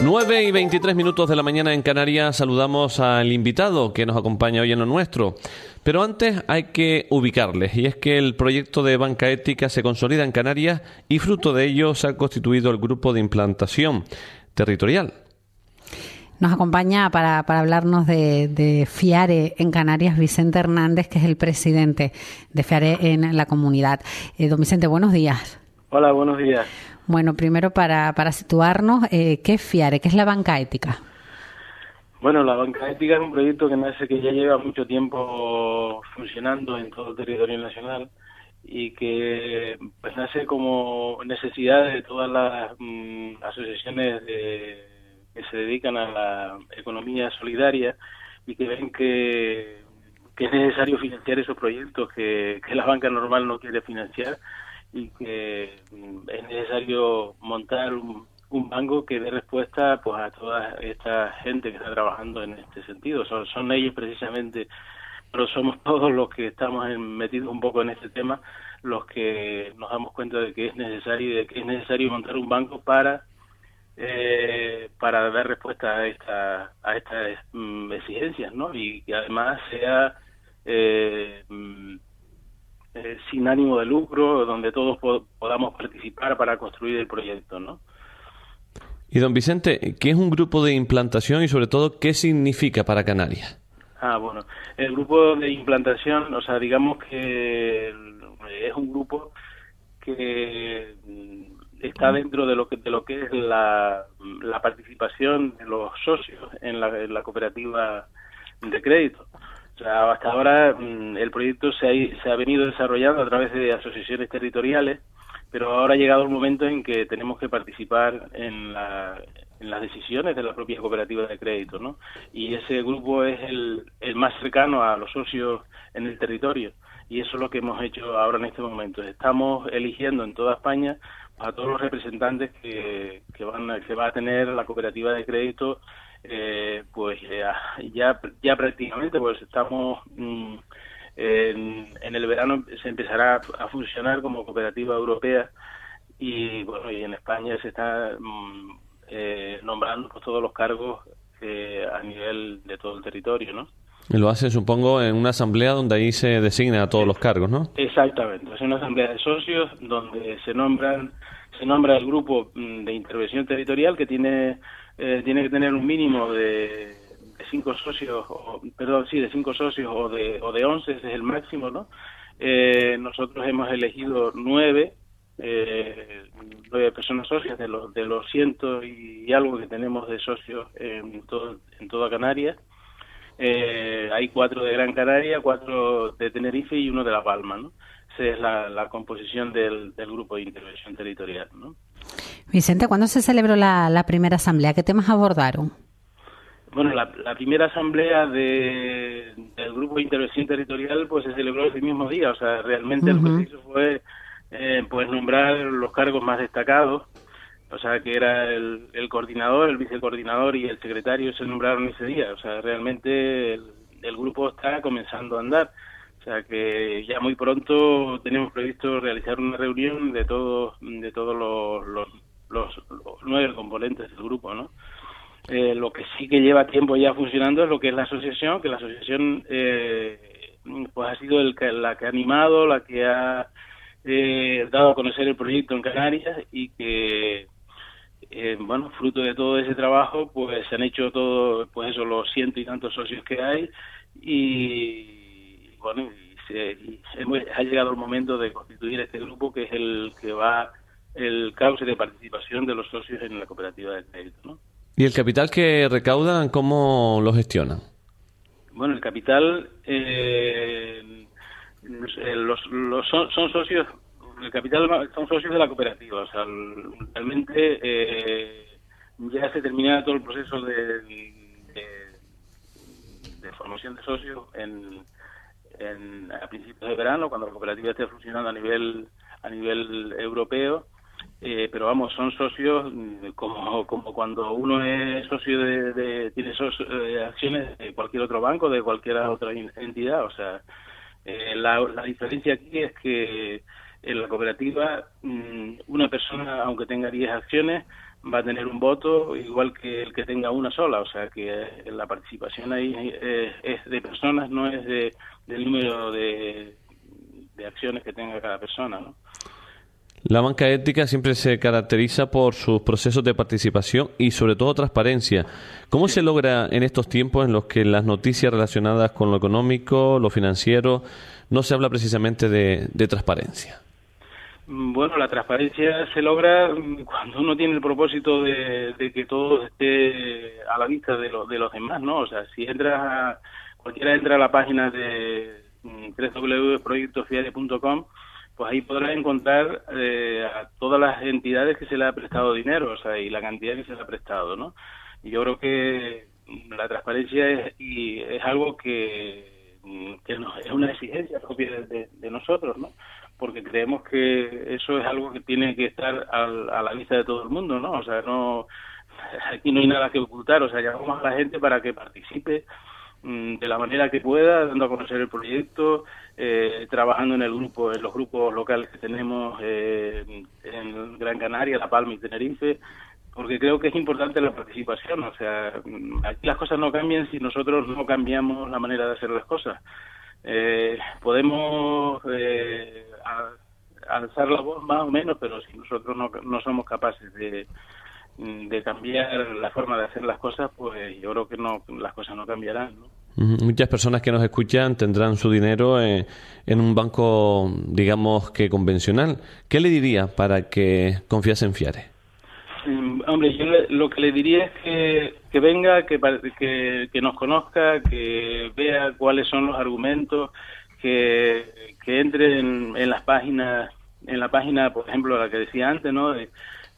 9 y 23 minutos de la mañana en Canarias saludamos al invitado que nos acompaña hoy en lo nuestro. Pero antes hay que ubicarles y es que el proyecto de banca ética se consolida en Canarias y fruto de ello se ha constituido el grupo de implantación territorial. Nos acompaña para, hablarnos de, FIARE en Canarias Vicente Hernández, que es el presidente de FIARE en la comunidad. Eh, don Vicente, buenos días. Hola, buenos días. Bueno, primero para, para situarnos, eh, ¿qué es FIARE? ¿Qué es la banca ética? Bueno, la banca ética es un proyecto que nace que ya lleva mucho tiempo funcionando en todo el territorio nacional y que pues nace como necesidad de todas las mm, asociaciones que se dedican a la economía solidaria y que ven que, es necesario financiar esos proyectos que la banca normal no quiere financiar y que mm, es necesario montar un, banco que dé respuesta pues a toda esta gente que está trabajando en este sentido. Son, son ellos precisamente, pero somos todos los que estamos metidos un poco en este tema, los que nos damos cuenta de que es necesario de que es necesario montar un banco para eh, para dar respuesta a esta a estas mm, exigencias, ¿no? Y que además sea eh, mm, eh, sin ánimo de lucro, donde todos podamos participar para construir el proyecto, ¿no? Y don Vicente, ¿qué es un grupo de implantación y sobre todo qué significa para Canarias? Ah, bueno, el grupo de implantación, o sea, digamos que es un grupo que está dentro de lo que de lo que es la, participación de los socios en la cooperativa de crédito hasta ahora mm, el proyecto se ha, se ha venido desarrollando a través de asociaciones territoriales, pero ahora ha llegado el momento en que tenemos que participar en, las decisiones de la propia cooperativa de crédito, ¿no? Y ese grupo es el, más cercano a los socios en el territorio y eso es lo que hemos hecho ahora en este momento. Estamos eligiendo en toda España a todos los representantes que, que van que va a tener la cooperativa de crédito eh, pues ya, ya prácticamente pues estamos mm, en, el verano se empezará a funcionar como cooperativa europea y bueno y en España se está mm, eh, nombrando pues, todos los cargos eh, a nivel de todo el territorio no y lo hace, supongo, en una asamblea donde ahí se designa a todos los cargos, ¿no? Exactamente. Es una asamblea de socios donde se nombran se nombra el grupo mm, de intervención territorial que tiene eh, tiene que tener un mínimo de, cinco socios, o, perdón, sí, de cinco socios o de, o de once, ese es el máximo, ¿no? Eh, nosotros hemos elegido nueve, eh, nueve personas socias de los, de los ciento y algo que tenemos de socios en, todo, en toda Canarias. hay cuatro de Gran Canaria, cuatro de Tenerife y uno de La Palma, ¿no? Esa es la, la composición del, del grupo de intervención territorial, ¿no? Vicente, ¿cuándo se celebró la, primera asamblea? ¿Qué temas abordaron? Bueno, la, primera asamblea de, del Grupo de Intervención Territorial pues se celebró ese mismo día. O sea, realmente el proceso fue eh, pues nombrar los cargos más destacados. O sea, que era el, coordinador, el vicecoordinador y el secretario se nombraron ese día. O sea, realmente el, el grupo está comenzando a andar. O sea que ya muy pronto tenemos previsto realizar una reunión de todos de todos los, los, nueve componentes del grupo, ¿no? Eh, lo que sí que lleva tiempo ya funcionando es lo que es la asociación, que la asociación eh, pues ha sido el la que ha animado, la que ha eh, dado a conocer el proyecto en Canarias y que bueno, fruto de todo ese trabajo, pues se han hecho todo, pues eso, los ciento y tantos socios que hay y bueno, ha llegado el momento de constituir este grupo que es el que va el cauce de participación de los socios en la cooperativa de crédito. ¿no? ¿Y el capital que recaudan, cómo lo gestionan? Bueno, el capital, eh, los, los son, son, socios, el capital son socios de la cooperativa, o sea, realmente eh, ya se termina todo el proceso de, de, formación de socios en, en, a principios de verano, cuando la cooperativa esté funcionando a nivel a nivel europeo eh, pero vamos, son socios mm, como, como cuando uno es socio de, tiene eh, acciones de cualquier otro banco, de cualquier otra entidad. O sea, eh, la, la diferencia aquí es que en la cooperativa mm, una persona, aunque tenga 10 acciones, va a tener un voto igual que el que tenga una sola. O sea, que la participación ahí es, de personas, no es de, del número de, de acciones que tenga cada persona, ¿no? La banca ética siempre se caracteriza por sus procesos de participación y sobre todo transparencia. ¿Cómo se logra en estos tiempos en los que las noticias relacionadas con lo económico, lo financiero, no se habla precisamente de, transparencia? Bueno, la transparencia se logra cuando uno tiene el propósito de, que todo esté a la vista de, de los demás, ¿no? O sea, si entra, cualquiera entra a la página de mm, www.proyectofiare.com pues ahí podrás encontrar eh, a todas las entidades que se le ha prestado dinero, o sea, y la cantidad que se le ha prestado, ¿no? Y yo creo que la transparencia es, y es algo que, que es una exigencia propia de, nosotros, ¿no? Porque creemos que eso es algo que tiene que estar a la vista de todo el mundo, ¿no? O sea, no aquí no hay nada que ocultar, o sea, llamamos a la gente para que participe de la manera que pueda, dando a conocer el proyecto, eh, trabajando en el grupo, en los grupos locales que tenemos eh, en Gran Canaria, La Palma y Tenerife, porque creo que es importante la participación. O sea, mm, aquí las cosas no cambian si nosotros no cambiamos la manera de hacer las cosas. Eh, podemos alzar la voz más o menos, pero si nosotros no, no somos capaces de, de cambiar la forma de hacer las cosas, pues yo creo que no las cosas no cambiarán. Muchas personas que nos escuchan tendrán su dinero en, un banco, digamos que convencional. ¿Qué le diría para que confiase en Fiare? Mm, hombre, yo lo que le diría es que, que venga, que, que, nos conozca, que vea cuáles son los argumentos, que, que entre en, en las páginas, en la página, por ejemplo, la que decía antes, ¿no? el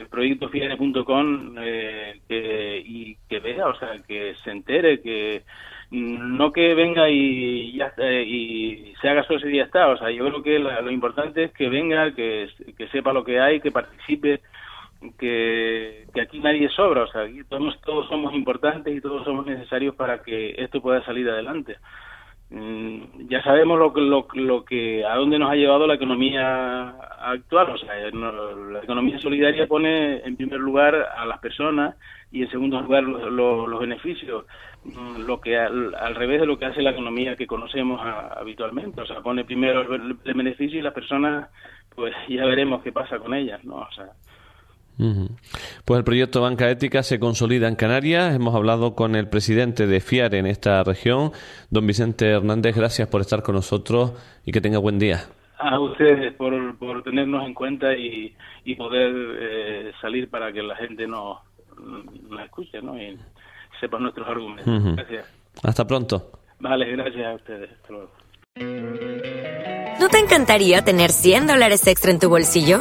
proyecto fiare.com eh, que, y que vea, o sea, que se entere, que no que venga y ya y se haga socio y ya está, o sea, yo creo que lo importante es que venga, que, sepa lo que hay, que participe, que, que aquí nadie sobra, o sea, aquí todos somos importantes y todos somos necesarios para que esto pueda salir adelante. Mm, ya sabemos lo, lo, lo que a dónde nos ha llevado la economía actual o sea la economía solidaria pone en primer lugar a las personas y en segundo lugar los, beneficios mm, lo que al, revés de lo que hace la economía que conocemos habitualmente o sea pone primero el, el, beneficio y las personas pues ya veremos qué pasa con ellas no o sea pues el proyecto Banca Ética se consolida en Canarias. Hemos hablado con el presidente de FIAR en esta región, don Vicente Hernández. Gracias por estar con nosotros y que tenga buen día. A ustedes por, por tenernos en cuenta y, y poder eh, salir para que la gente nos, nos escuche ¿no? y sepa nuestros argumentos. Gracias. Hasta pronto. Vale, gracias a ustedes. ¿No te encantaría tener 100 dólares extra en tu bolsillo?